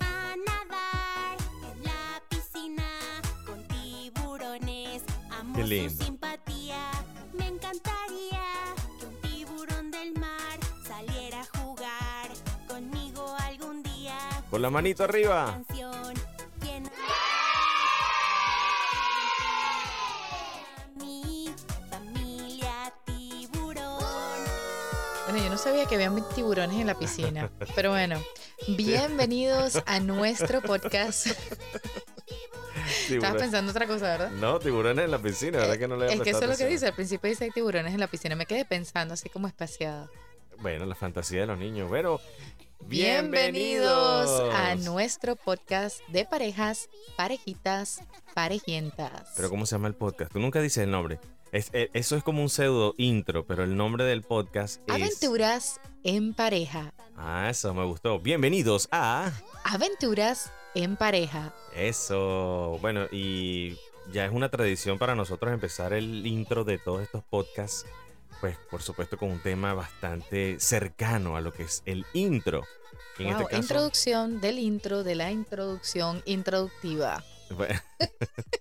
A nadar en la piscina con tiburones. Amo Qué su lindo. simpatía. Me encantaría que un tiburón del mar saliera a jugar conmigo algún día. Con la manito arriba. Sabía que habían tiburones en la piscina. Pero bueno, bienvenidos a nuestro podcast. Estabas pensando otra cosa, ¿verdad? No, tiburones en la piscina, ¿verdad que no le había Es que eso es lo que dice. Al principio dice tiburones en la piscina. Me quedé pensando así como espaciado. Bueno, la fantasía de los niños. Bueno, Bienvenidos bienvenidos a nuestro podcast de parejas, parejitas, parejientas. Pero ¿cómo se llama el podcast? Tú nunca dices el nombre. Es, eh, eso es como un pseudo intro, pero el nombre del podcast es... Aventuras en pareja. Ah, eso me gustó. Bienvenidos a... Aventuras en pareja. Eso. Bueno, y ya es una tradición para nosotros empezar el intro de todos estos podcasts. Pues por supuesto con un tema bastante cercano a lo que es el intro. En Wow, este caso, Introducción del intro de la introducción introductiva. Bueno,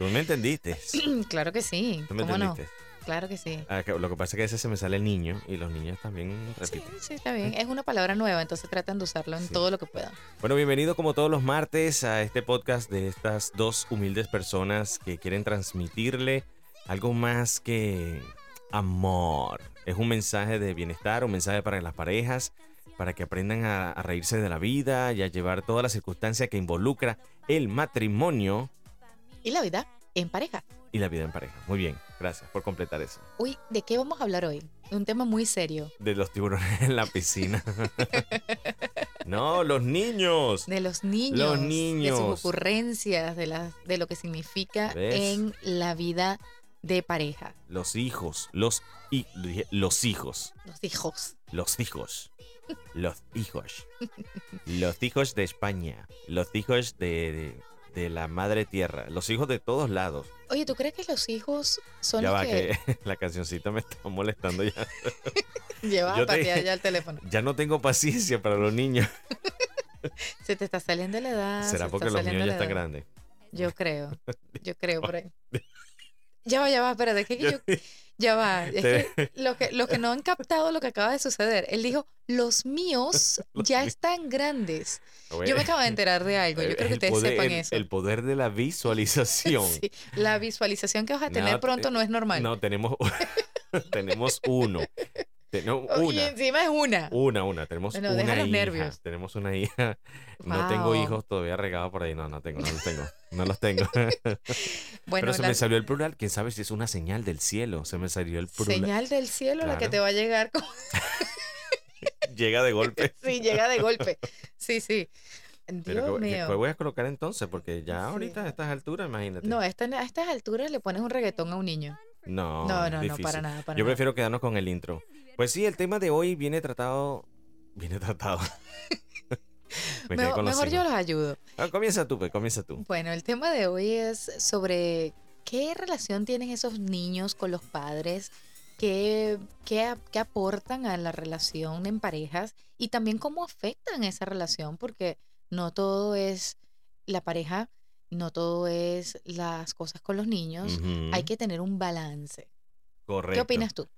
Tú me entendiste. claro que sí. Tú me ¿Cómo no? entendiste. Claro que sí. Ah, que- lo que pasa es que a veces se me sale el niño y los niños también Sí, repiten. sí, está bien. Es una palabra nueva, entonces tratan de usarlo en Sí. todo lo que puedan. Bueno, bienvenido como todos los martes a este podcast de estas dos humildes personas que quieren transmitirle algo más que amor. Es un mensaje de bienestar, un mensaje para las parejas, para que aprendan a, a reírse de la vida y a llevar toda la circunstancia que involucra el matrimonio Y la vida en pareja. y la vida en pareja. Muy bien, gracias por completar eso. Uy, ¿de qué vamos a hablar hoy? Un tema muy serio. De los tiburones en la piscina. no, los niños. De los niños. Los De niños. sus ocurrencias, de, las de lo que significa ¿Ves? en la vida de pareja. Los hijos. Los, y, los hijos. Los hijos. Los hijos. Los hijos. Los hijos de España. Los hijos de, de, de la madre tierra. Los hijos de todos lados. Oye, ¿tú crees que los hijos son ya los va, que, que la cancioncita me está molestando ya. llevas yo a te- patear ya el teléfono? Ya no tengo paciencia para los niños. Se te está saliendo la edad. se ¿Será te porque los niños ya están grandes? Yo creo. Yo creo por ahí. Ya va, ya va, espérate, es que yo, ya va. Es que los que, los que no han captado lo que acaba de suceder, él dijo, los míos Los ya míos. están grandes. Yo me acabo de enterar de algo, yo creo que ustedes poder- sepan el- eso. El poder de la visualización. Sí, la visualización que vas a tener No, pronto eh, no es normal. No, tenemos, tenemos uno. Tenemos Oh, Y encima es una. Una, una. Tenemos Bueno, una deja los hija. nervios. Tenemos una hija. No tengo hijos todavía regados por ahí. No, no tengo, no los tengo. No los tengo. Bueno, Pero se la me salió el plural. Quién sabe si es una señal del cielo. Se me salió el plural. señal del cielo la que te va a llegar Llega de golpe. si llega de golpe. Sí, sí. Pero Dios ¿qué, mío. qué voy a colocar entonces? Porque ya Sí. ahorita a estas alturas, imagínate. No, a, esta- a estas alturas le pones un reggaetón a un niño. no, No, no, no, para nada, para Yo nada. prefiero quedarnos con el intro. Pues sí, el tema de hoy viene tratado. Viene tratado. Me Mejor, mejor yo los ayudo. Ah, comienza tú, pues, comienza tú. Bueno, el tema de hoy es sobre qué relación tienen esos niños con los padres, qué, qué, qué aportan a la relación en parejas y también cómo afectan esa relación, porque no todo es la pareja, no todo es las cosas con los niños. Hay que tener un balance. Correcto. ¿Qué opinas tú?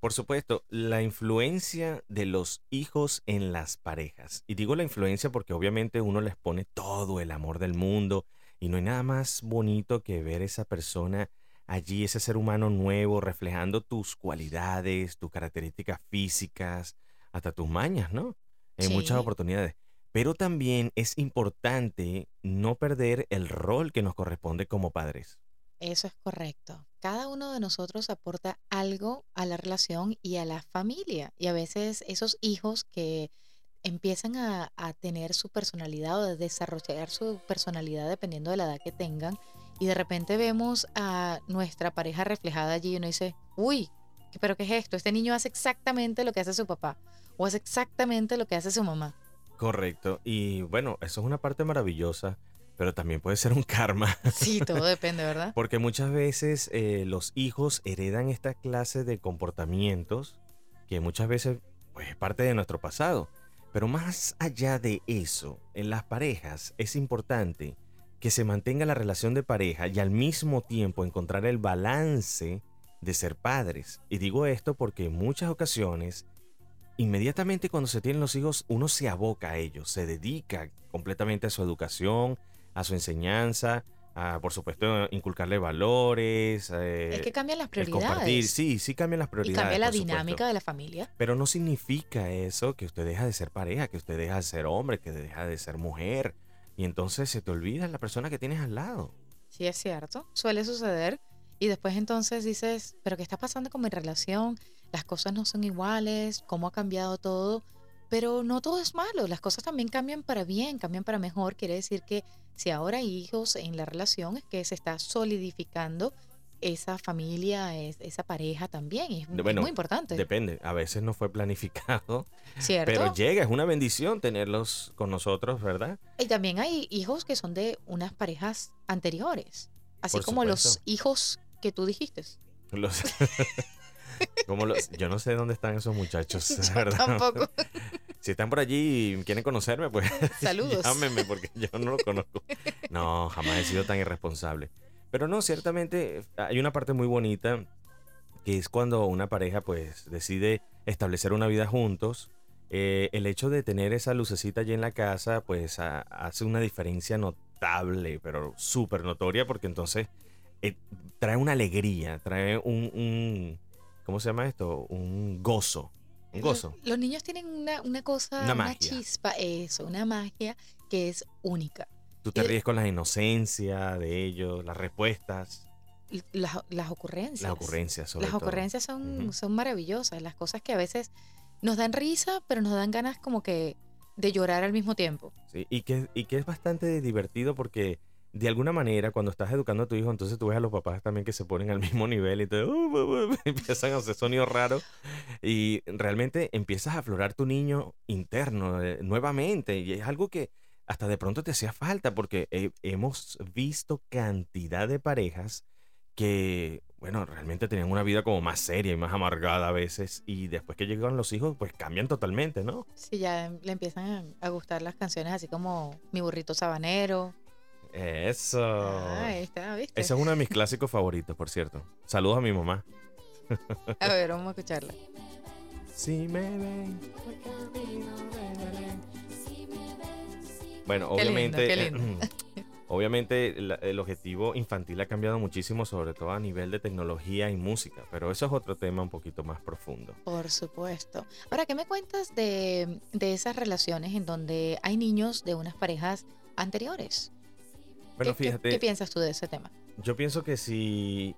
Por supuesto, la influencia de los hijos en las parejas. Y digo la influencia porque obviamente uno les pone todo el amor del mundo y no hay nada más bonito que ver esa persona allí, ese ser humano nuevo, reflejando tus cualidades, tus características físicas, hasta tus mañas, ¿no? En Sí. muchas oportunidades. Pero también es importante no perder el rol que nos corresponde como padres. Eso es correcto. Cada uno de nosotros aporta algo a la relación y a la familia. Y a veces esos hijos que empiezan a, tener su personalidad o a desarrollar su personalidad dependiendo de la edad que tengan. Y de repente vemos a nuestra pareja reflejada allí y uno dice, uy, ¿qué- ¿pero qué es esto? Este niño hace exactamente lo que hace su papá o hace exactamente lo que hace su mamá. Correcto. Y bueno, eso es una parte maravillosa pero también puede ser un karma. Sí, todo depende, ¿verdad? Porque muchas veces eh, los hijos heredan esta clase de comportamientos que muchas veces pues, es parte de nuestro pasado. Pero más allá de eso, en las parejas es importante que se mantenga la relación de pareja y al mismo tiempo encontrar el balance de ser padres. Y digo esto porque en muchas ocasiones, inmediatamente cuando se tienen los hijos, uno se aboca a ellos, se dedica completamente a su educación, a su enseñanza, a, por supuesto, inculcarle valores. es que cambian las prioridades. compartir. Sí, sí cambian las y prioridades. cambia la supuesto. dinámica de la familia. Pero no significa eso que usted deja de ser pareja, que usted deja de ser hombre, que deja de ser mujer. Y entonces se te olvida la persona que tienes al lado. Sí, es cierto. Suele suceder. Y después entonces dices, pero ¿qué está pasando con mi relación? Las cosas no son iguales, cómo ha cambiado todo. Pero no todo es malo, las cosas también cambian para bien, cambian para mejor. Quiere decir que si ahora hay hijos en la relación es que se está solidificando esa familia, es- esa pareja también. Es, Bueno, muy importante, Depende, a veces no fue planificado, ¿cierto? pero llega, es una bendición tenerlos con nosotros, ¿verdad? Y también hay hijos que son de unas parejas anteriores, así Por como los supuesto. hijos que tú dijiste. Los- como los- yo no sé dónde están esos muchachos, Yo ¿verdad? tampoco. Si están por allí y quieren conocerme, pues Saludos. llámenme porque yo no lo conozco. No, jamás he sido tan irresponsable. Pero no, ciertamente hay una parte muy bonita que es cuando una pareja pues decide establecer una vida juntos. Eh, el hecho de tener esa lucecita allí en la casa pues ha- hace una diferencia notable, pero súper notoria porque entonces eh, trae una alegría, trae un, un- ¿cómo se llama esto? Un gozo. Un gozo. Los, los niños tienen una, una cosa, Una una, chispa, eso, una magia que es única. Tú te Y- ríes con la inocencia de ellos, las respuestas, Las, las ocurrencias. las ocurrencias sobre Las todo. ocurrencias son, son maravillosas, las cosas que a veces nos dan risa, pero nos dan ganas como que de llorar al mismo tiempo. Sí, y, que, y que es bastante divertido porque de alguna manera cuando estás educando a tu hijo, entonces tú ves a los papás también que se ponen al mismo nivel y te uh, empiezan a hacer sonidos raros y realmente empiezas a aflorar tu niño interno eh, nuevamente y es algo que hasta de pronto te hacía falta porque he- hemos visto cantidad de parejas que, bueno, realmente tenían una vida como más seria y más amargada a veces y después que llegan los hijos pues cambian totalmente, ¿no? Sí, ya le empiezan a gustar las canciones así como Mi burrito sabanero. Eso. Ah, ahí está, ¿viste? Ese es uno de mis clásicos favoritos, por cierto. Saludos a mi mamá. A ver, vamos a escucharla. Si me ven. Bueno, Qué obviamente, lindo. obviamente la- el objetivo infantil ha cambiado muchísimo, sobre todo a nivel de tecnología y música, pero eso es otro tema un poquito más profundo. Por supuesto. Ahora, ¿qué me cuentas de, de esas relaciones en donde hay niños de unas parejas anteriores? Bueno, ¿Qué, fíjate, qué piensas tú de ese tema? yo pienso que si,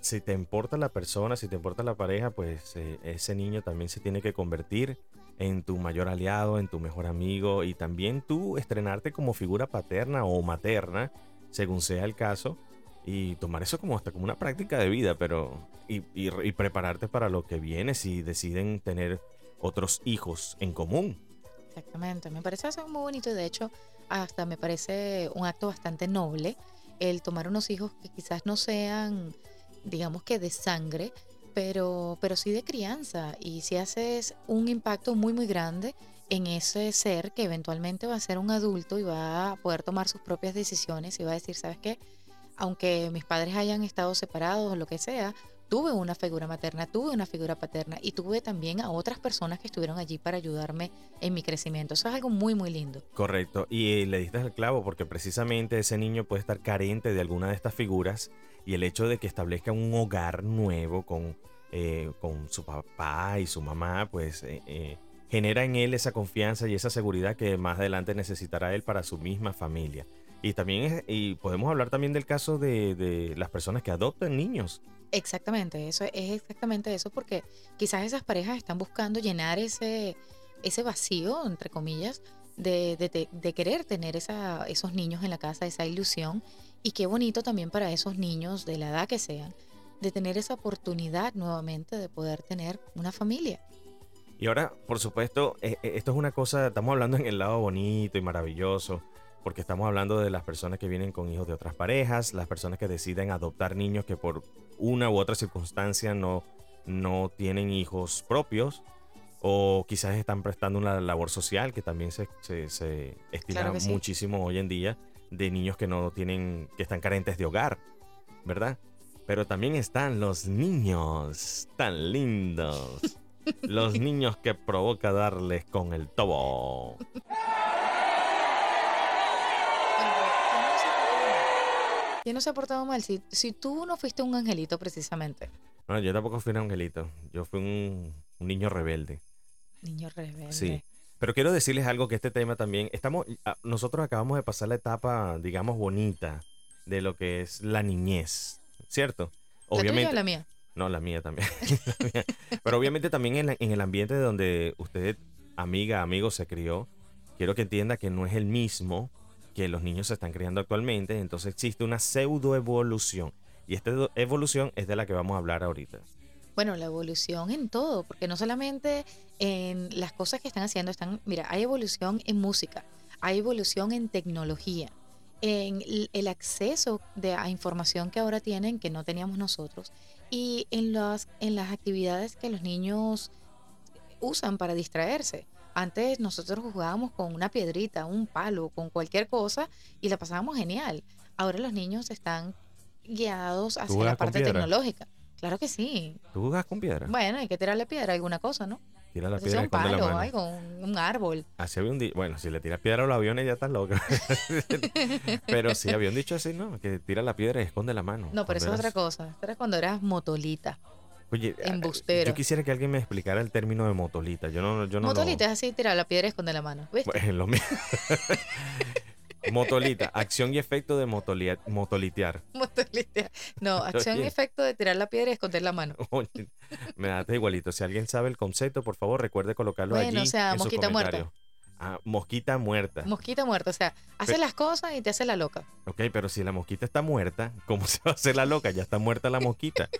si te importa la persona, si te importa la pareja, pues eh, ese niño también se tiene que convertir en tu mayor aliado, en tu mejor amigo y también tú estrenarte como figura paterna o materna, según sea el caso, y tomar eso como hasta como una práctica de vida, pero y, y- y prepararte para lo que viene si deciden tener otros hijos en común. Exactamente, me parece eso muy bonito y de hecho hasta me parece un acto bastante noble el tomar unos hijos que quizás no sean, digamos que de sangre, pero, pero sí de crianza y si haces un impacto muy muy grande en ese ser que eventualmente va a ser un adulto y va a poder tomar sus propias decisiones y va a decir, ¿sabes qué? Aunque mis padres hayan estado separados o lo que sea, tuve una figura materna, tuve una figura paterna y tuve también a otras personas que estuvieron allí para ayudarme en mi crecimiento. Eso es algo muy, muy lindo. Correcto, y eh, le diste el clavo porque precisamente ese niño puede estar carente de alguna de estas figuras y el hecho de que establezca un hogar nuevo con, eh, con su papá y su mamá, pues eh, genera en él esa confianza y esa seguridad que más adelante necesitará él para su misma familia. Y también y podemos hablar también del caso de, de las personas que adoptan niños. Exactamente, eso es exactamente eso, porque quizás esas parejas están buscando llenar ese, ese vacío, entre comillas, de, de- de- de querer tener esa, esos niños en la casa, esa ilusión. Y qué bonito también para esos niños, de la edad que sean, de tener esa oportunidad nuevamente de poder tener una familia. Y ahora, por supuesto, eh, eh, esto es una cosa, estamos hablando en el lado bonito y maravilloso, porque estamos hablando de las personas que vienen con hijos de otras parejas, las personas que deciden adoptar niños que por una u otra circunstancia no, no tienen hijos propios, o quizás están prestando una labor social que también se, se, se estima Claro sí. muchísimo hoy en día de niños que no tienen, que están carentes de hogar, ¿verdad? Pero también están los niños tan lindos. Los niños que provoca darles con el tobo. ¿Quién no se ha portado mal? ¿Quién no? Si, si tú no fuiste un angelito precisamente, Bueno, yo tampoco fui un angelito. Yo fui un, un niño rebelde. niño rebelde. Sí. Pero quiero decirles algo que este tema también. Estamos, nosotros acabamos de pasar la etapa, digamos, bonita de lo que es la niñez, ¿cierto? ¿La tuya o la mía? No, la mía también. La mía. Pero obviamente también en, la- en el ambiente donde usted, amiga, amigo, se crió, quiero que entienda que no es el mismo que los niños se están criando actualmente. Entonces existe una pseudo evolución. Y esta evo- evolución es de la que vamos a hablar ahorita. Bueno, la evolución en todo, porque no solamente en las cosas que están haciendo, están, mira, hay evolución en música, hay evolución en tecnología, en el acceso de, a información que ahora tienen que no teníamos nosotros y en las, en las actividades que los niños usan para distraerse. Antes nosotros jugábamos con una piedrita, un palo, con cualquier cosa y la pasábamos genial. Ahora los niños están guiados hacia la parte tecnológica. Claro que sí. ¿Tú jugas con piedra? Bueno, hay que tirarle piedra a alguna cosa, ¿no? Tira la piedra un la palo, mano. algo, un, árbol. Así había un dicho. Bueno, si le tiras piedra a los aviones ya estás loco. pero sí, había un dicho así, ¿no? Que tira la piedra y esconde la mano. No, pero eso es otra cosa. Esto era cuando eras motolita. Oye, embustero. yo quisiera que alguien me explicara el término de motolita. Yo no, yo no lo- motolita es así, tirar la piedra y esconder la mano. ¿Viste? Bueno, lo mismo. Motolita, acción y efecto de motolia- motolitear. Motolita. No, acción y efecto de tirar la piedra y esconder la mano. Oye, me da igualito. Si alguien sabe el concepto, por favor, recuerde colocarlo Bueno, allí. o sea, en mosquita muerta. comentario. Ah, mosquita muerta. Mosquita muerta. O sea, hace las cosas y te hace la loca. ok, pero si la mosquita está muerta, ¿cómo se va a hacer la loca? Ya está muerta la mosquita.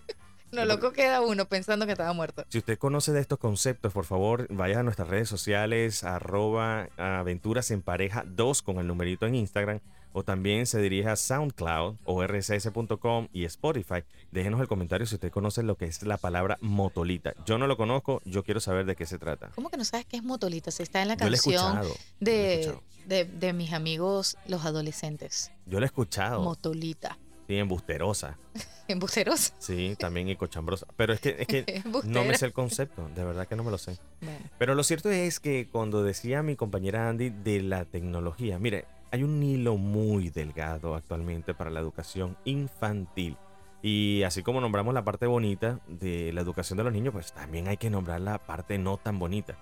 No, loco queda uno pensando que estaba muerto. Si usted conoce de estos conceptos, por favor, vaya a nuestras redes sociales, arroba aventuras en pareja 2 con el numerito en Instagram, o también se dirige a SoundCloud o rss.com y Spotify. Déjenos el comentario si usted conoce lo que es la palabra motolita. Yo no lo conozco, yo quiero saber de qué se trata. ¿Cómo que no sabes qué es motolita? Se está en la Yo lo canción escuchado. yo lo he de, escuchado. de, de mis amigos los adolescentes. Yo lo he escuchado. Motolita. Sí, embusterosa. Embusteros. Sí, también y cochambrosa. Pero es que, es que no me sé el concepto, de verdad que no me lo sé. Bueno, Pero lo cierto es que cuando decía mi compañera Andy de la tecnología, mire, hay un hilo muy delgado actualmente para la educación infantil. Y así como nombramos la parte bonita de la educación de los niños, pues también hay que nombrar la parte no tan bonita.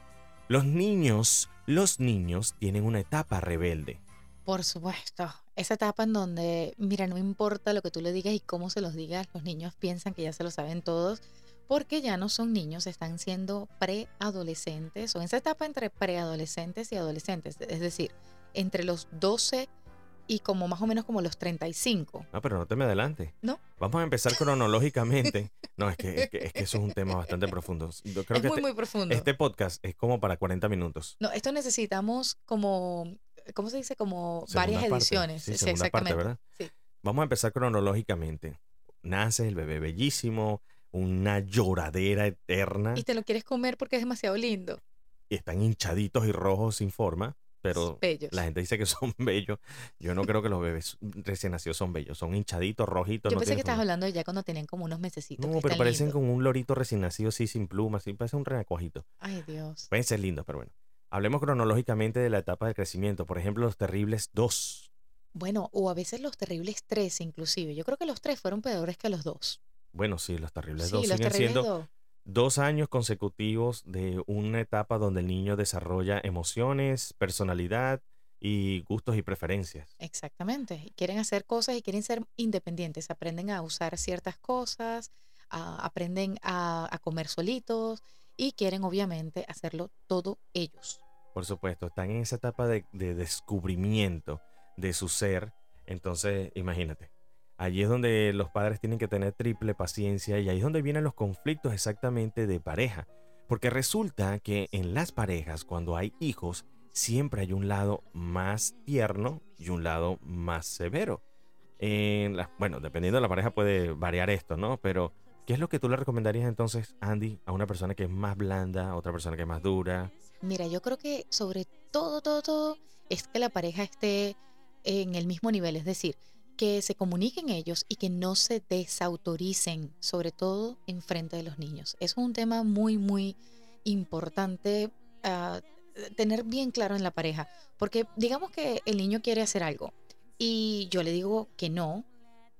Los niños, los niños tienen una etapa rebelde. Por supuesto. Esa etapa en donde, mira, no importa lo que tú le digas y cómo se los digas, los niños piensan que ya se lo saben todos, porque ya no son niños, están siendo preadolescentes o en esa etapa entre preadolescentes y adolescentes, es decir, entre los 12 y como más o menos como los 35. No, pero no te me adelante. No. Vamos a empezar cronológicamente. No, es que, es que, es que eso es un tema bastante profundo. Yo creo es que muy, este, muy profundo. este podcast es como para 40 minutos. No, esto necesitamos como, ¿cómo se dice? Como varias parte. ediciones. Sí, Sí, parte, exactamente. ¿verdad? Sí. Vamos a empezar cronológicamente. Nace el bebé bellísimo, una lloradera eterna, Y te lo quieres comer porque es demasiado lindo. y están hinchaditos y rojos sin forma, pero Bellos. la gente dice que son bellos. Yo no creo que los bebés recién nacidos son bellos, son hinchaditos, rojitos. Yo no pensé que estabas forma. hablando de ya cuando tenían como unos mesecitos. No, pero parecen lindos. como un lorito recién nacido, así sin plumas, así parece un renacuajito. Ay, Dios. Pueden ser lindos, pero bueno. Hablemos cronológicamente de la etapa de crecimiento. Por ejemplo, los terribles dos. Bueno, o a veces los terribles tres, inclusive. Yo creo que los tres fueron peores que los dos. Bueno, sí, los terribles Sí, dos siguen terribles siendo dos. dos años consecutivos de una etapa donde el niño desarrolla emociones, personalidad y gustos y preferencias. Exactamente. Quieren hacer cosas y quieren ser independientes. Aprenden a usar ciertas cosas, a- aprenden a, a comer solitos y quieren obviamente hacerlo todo ellos. Por supuesto, están en esa etapa de, de descubrimiento de su ser. Entonces, imagínate. Allí es donde los padres tienen que tener triple paciencia y ahí es donde vienen los conflictos exactamente de pareja. Porque resulta que en las parejas, cuando hay hijos, siempre hay un lado más tierno y un lado más severo. En bueno, dependiendo de la pareja puede variar esto, ¿no? Pero, ¿qué es lo que tú le recomendarías entonces, Andy, a una persona que es más blanda, a otra persona que es más dura? Mira, yo creo que sobre todo, todo, todo, es que la pareja esté en el mismo nivel, es decir, que se comuniquen ellos y que no se desautoricen, sobre todo en frente de los niños. Es un tema muy, muy importante ah, tener bien claro en la pareja, porque digamos que el niño quiere hacer algo y yo le digo que no,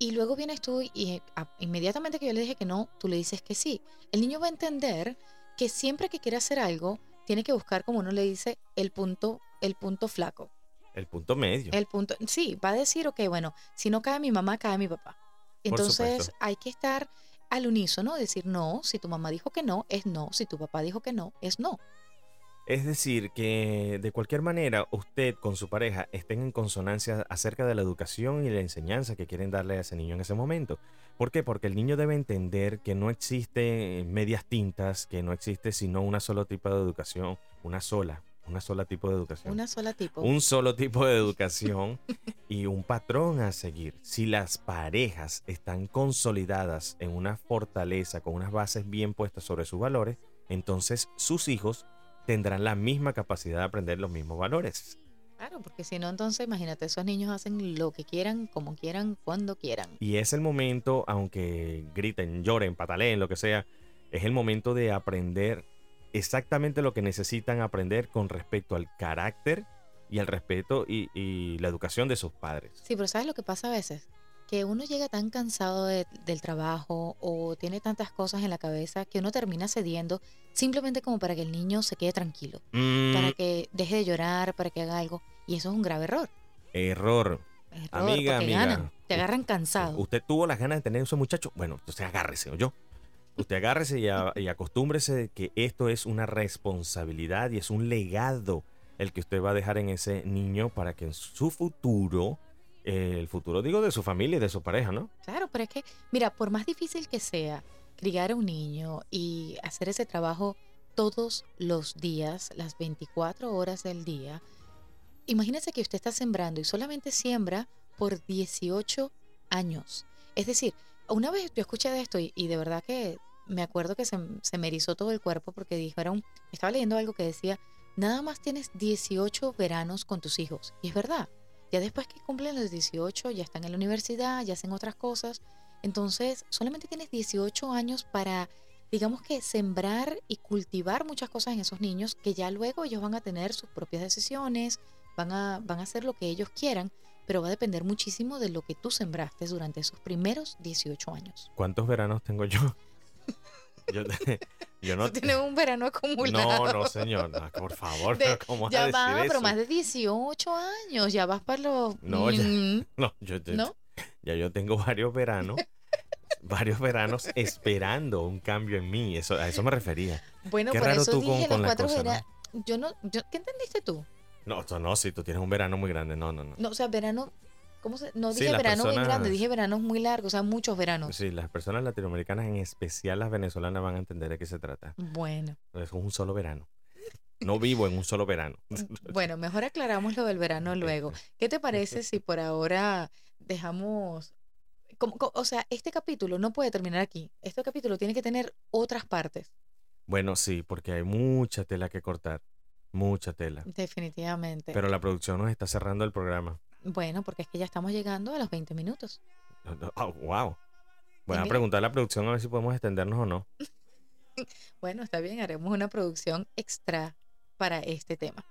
y luego vienes tú y inmediatamente que yo le dije que no, tú le dices que sí. El niño va a entender que siempre que quiere hacer algo, tiene que buscar, como uno le dice, el punto, el punto flaco. El punto medio. El punto, sí, va a decir, ok, bueno, si no cae mi mamá, cae mi papá. Entonces hay que estar al unísono, decir no, si tu mamá dijo que no, es no, si tu papá dijo que no, es no. Es decir, que de cualquier manera usted con su pareja estén en consonancia acerca de la educación y la enseñanza que quieren darle a ese niño en ese momento. ¿Por qué? Porque el niño debe entender que no existe medias tintas, que no existe sino una sola tipo de educación, una sola, una sola tipo de educación. Una sola tipo. un solo tipo de educación y un patrón a seguir. Si las parejas están consolidadas en una fortaleza, con unas bases bien puestas sobre sus valores, entonces sus hijos tendrán la misma capacidad de aprender los mismos valores. Claro, porque si no, entonces imagínate, esos niños hacen lo que quieran, como quieran, cuando quieran. Y es el momento, aunque griten, lloren, pataleen, lo que sea, es el momento de aprender exactamente lo que necesitan aprender con respecto al carácter y al respeto y, y la educación de sus padres. Sí, pero ¿sabes lo que pasa a veces? Que uno llega tan cansado de- del trabajo o tiene tantas cosas en la cabeza que uno termina cediendo simplemente como para que el niño se quede tranquilo, Mm, para que deje de llorar, para que haga algo. Y eso es un grave error. error. Error, Amiga, amiga. ganan, te agarran cansado. Usted tuvo las ganas de tener ese muchacho. Bueno, entonces agárrese, yo. Usted agárrese y, a- y acostúmbrese de que esto es una responsabilidad y es un legado el que usted va a dejar en ese niño para que en su futuro, eh, el futuro digo de su familia y de su pareja, ¿no? Claro, pero es que, mira, por más difícil que sea criar a un niño y hacer ese trabajo todos los días, las 24 horas del día, imagínese que usted está sembrando y solamente siembra por 18 años. Es decir, una vez yo escuché de esto y, de verdad que me acuerdo que se, se me erizó todo el cuerpo porque dijeron, estaba leyendo algo que decía, nada más tienes 18 veranos con tus hijos. Y es verdad, ya después que cumplen los 18, ya están en la universidad, ya hacen otras cosas. Entonces, solamente tienes 18 años para, digamos que, sembrar y cultivar muchas cosas en esos niños que ya luego ellos van a tener sus propias decisiones, van a, van a hacer lo que ellos quieran, pero va a depender muchísimo de lo que tú sembraste durante esos primeros 18 años. ¿Cuántos veranos tengo yo? Yo, yo no. Tú tienes un verano acumulado. No, no, señor. no, por favor, De- pero ¿cómo vas a Ya decir va, pero más de 18 años, ya vas para los... No, ya- Mm, No, yo, yo- ¿No? ya yo tengo varios veranos, varios veranos esperando un cambio en mí. Eso, a eso me refería. Bueno, Qué por raro eso tú dije con- los cuatro cosa, ¿no? veranos. Yo no, yo, ¿qué entendiste tú? No, no, si tú tienes un verano muy grande, no, no, no. No, o sea, verano, ¿cómo se? No dije verano bien grande, personas- dije veranos muy largos, o sea, muchos veranos. Sí, las personas latinoamericanas, en especial las venezolanas, van a entender de qué se trata. Bueno, Es un solo verano. No vivo en un solo verano. bueno, mejor aclaramos lo del verano luego. ¿Qué te parece si por ahora dejamos, como- co- o sea, este capítulo no puede terminar aquí. Este capítulo tiene que tener otras partes, Bueno, sí, porque hay mucha tela que cortar. Mucha tela. definitivamente. Pero la producción nos está cerrando el programa. Bueno, porque es que ya estamos llegando a los 20 minutos. Oh, wow. Voy a preguntar a la producción a ver si podemos extendernos o no. Bueno, está bien, haremos una producción extra para este tema.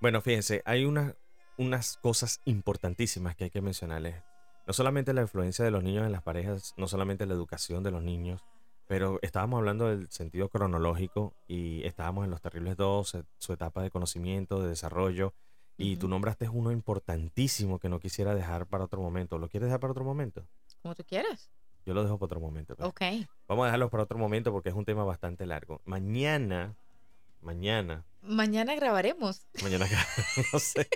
Bueno, fíjense, hay una- unas cosas importantísimas que hay que mencionarles. No solamente la influencia de los niños en las parejas, no solamente la educación de los niños, pero estábamos hablando del sentido cronológico y estábamos en los terribles dos, eh, su etapa de conocimiento, de desarrollo, y Ujú. tú nombraste uno importantísimo que no quisiera dejar para otro momento. ¿Lo quieres dejar para otro momento? Como tú quieras. Yo lo dejo para otro momento. pues. Ok. Vamos a dejarlo para otro momento porque es un tema bastante largo. Mañana, mañana, Mañana grabaremos. mañana, no sé,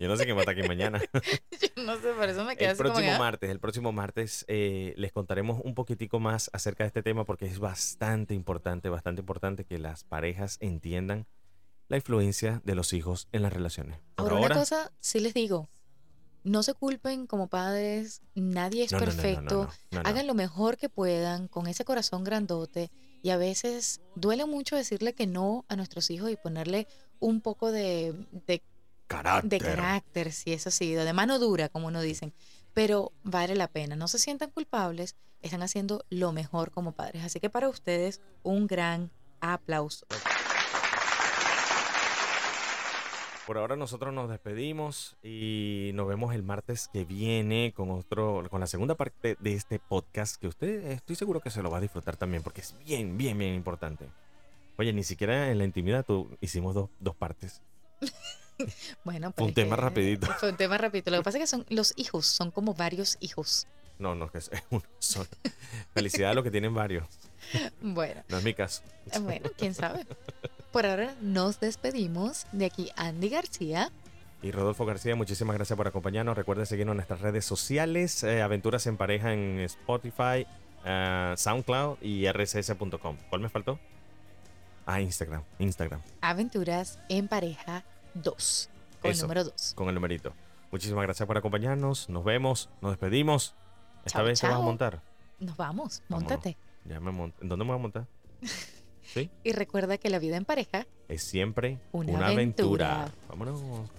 yo no sé quién va a estar aquí mañana. Yo no sé, por eso me quedé El así como próximo que, ah. martes, el próximo martes eh, les contaremos un poquitico más acerca de este tema porque es bastante importante, bastante importante que las parejas entiendan la influencia de los hijos en las relaciones. Por Ahora, una cosa sí les digo, no se culpen como padres, nadie es no, no, no, no, no, perfecto, no, no, no. hagan lo mejor que puedan con ese corazón grandote y a veces duele mucho decirle que no a nuestros hijos y ponerle un poco de, de, carácter. de carácter, si eso sí, de mano dura, como uno dicen, pero vale la pena, no se sientan culpables, están haciendo lo mejor como padres, así que para ustedes un gran aplauso. Por ahora nosotros nos despedimos y nos vemos el martes que viene con otro, con la segunda parte de este podcast que usted estoy seguro que se lo va a disfrutar también porque es bien, bien, bien importante. Oye, ni siquiera en la intimidad tú hicimos dos, dos partes. Bueno, Fue un tema que- rapidito. Fue un tema rapidito. Lo que pasa es que son los hijos, son como varios hijos. No, no, que es uno solo. Felicidad a los que tienen varios. Bueno, No es mi caso. bueno, quién sabe. Por ahora nos despedimos. De aquí Andy García. Y Rodolfo García, muchísimas gracias por acompañarnos. Recuerden seguirnos en nuestras redes sociales, eh, Aventuras en Pareja en Spotify, eh, SoundCloud y rss.com. ¿Cuál me faltó? Ah, Instagram, Instagram, Aventuras en pareja 2. Con el número 2. con el numerito. Muchísimas gracias por acompañarnos. Nos vemos, nos despedimos. Esta vez te vas a montar. Nos vamos, Vámonos. montate. Ya me monto. ¿En dónde me voy a montar? ¿Sí? Y recuerda que la vida en pareja Es siempre Una una, aventura. aventura. Vámonos.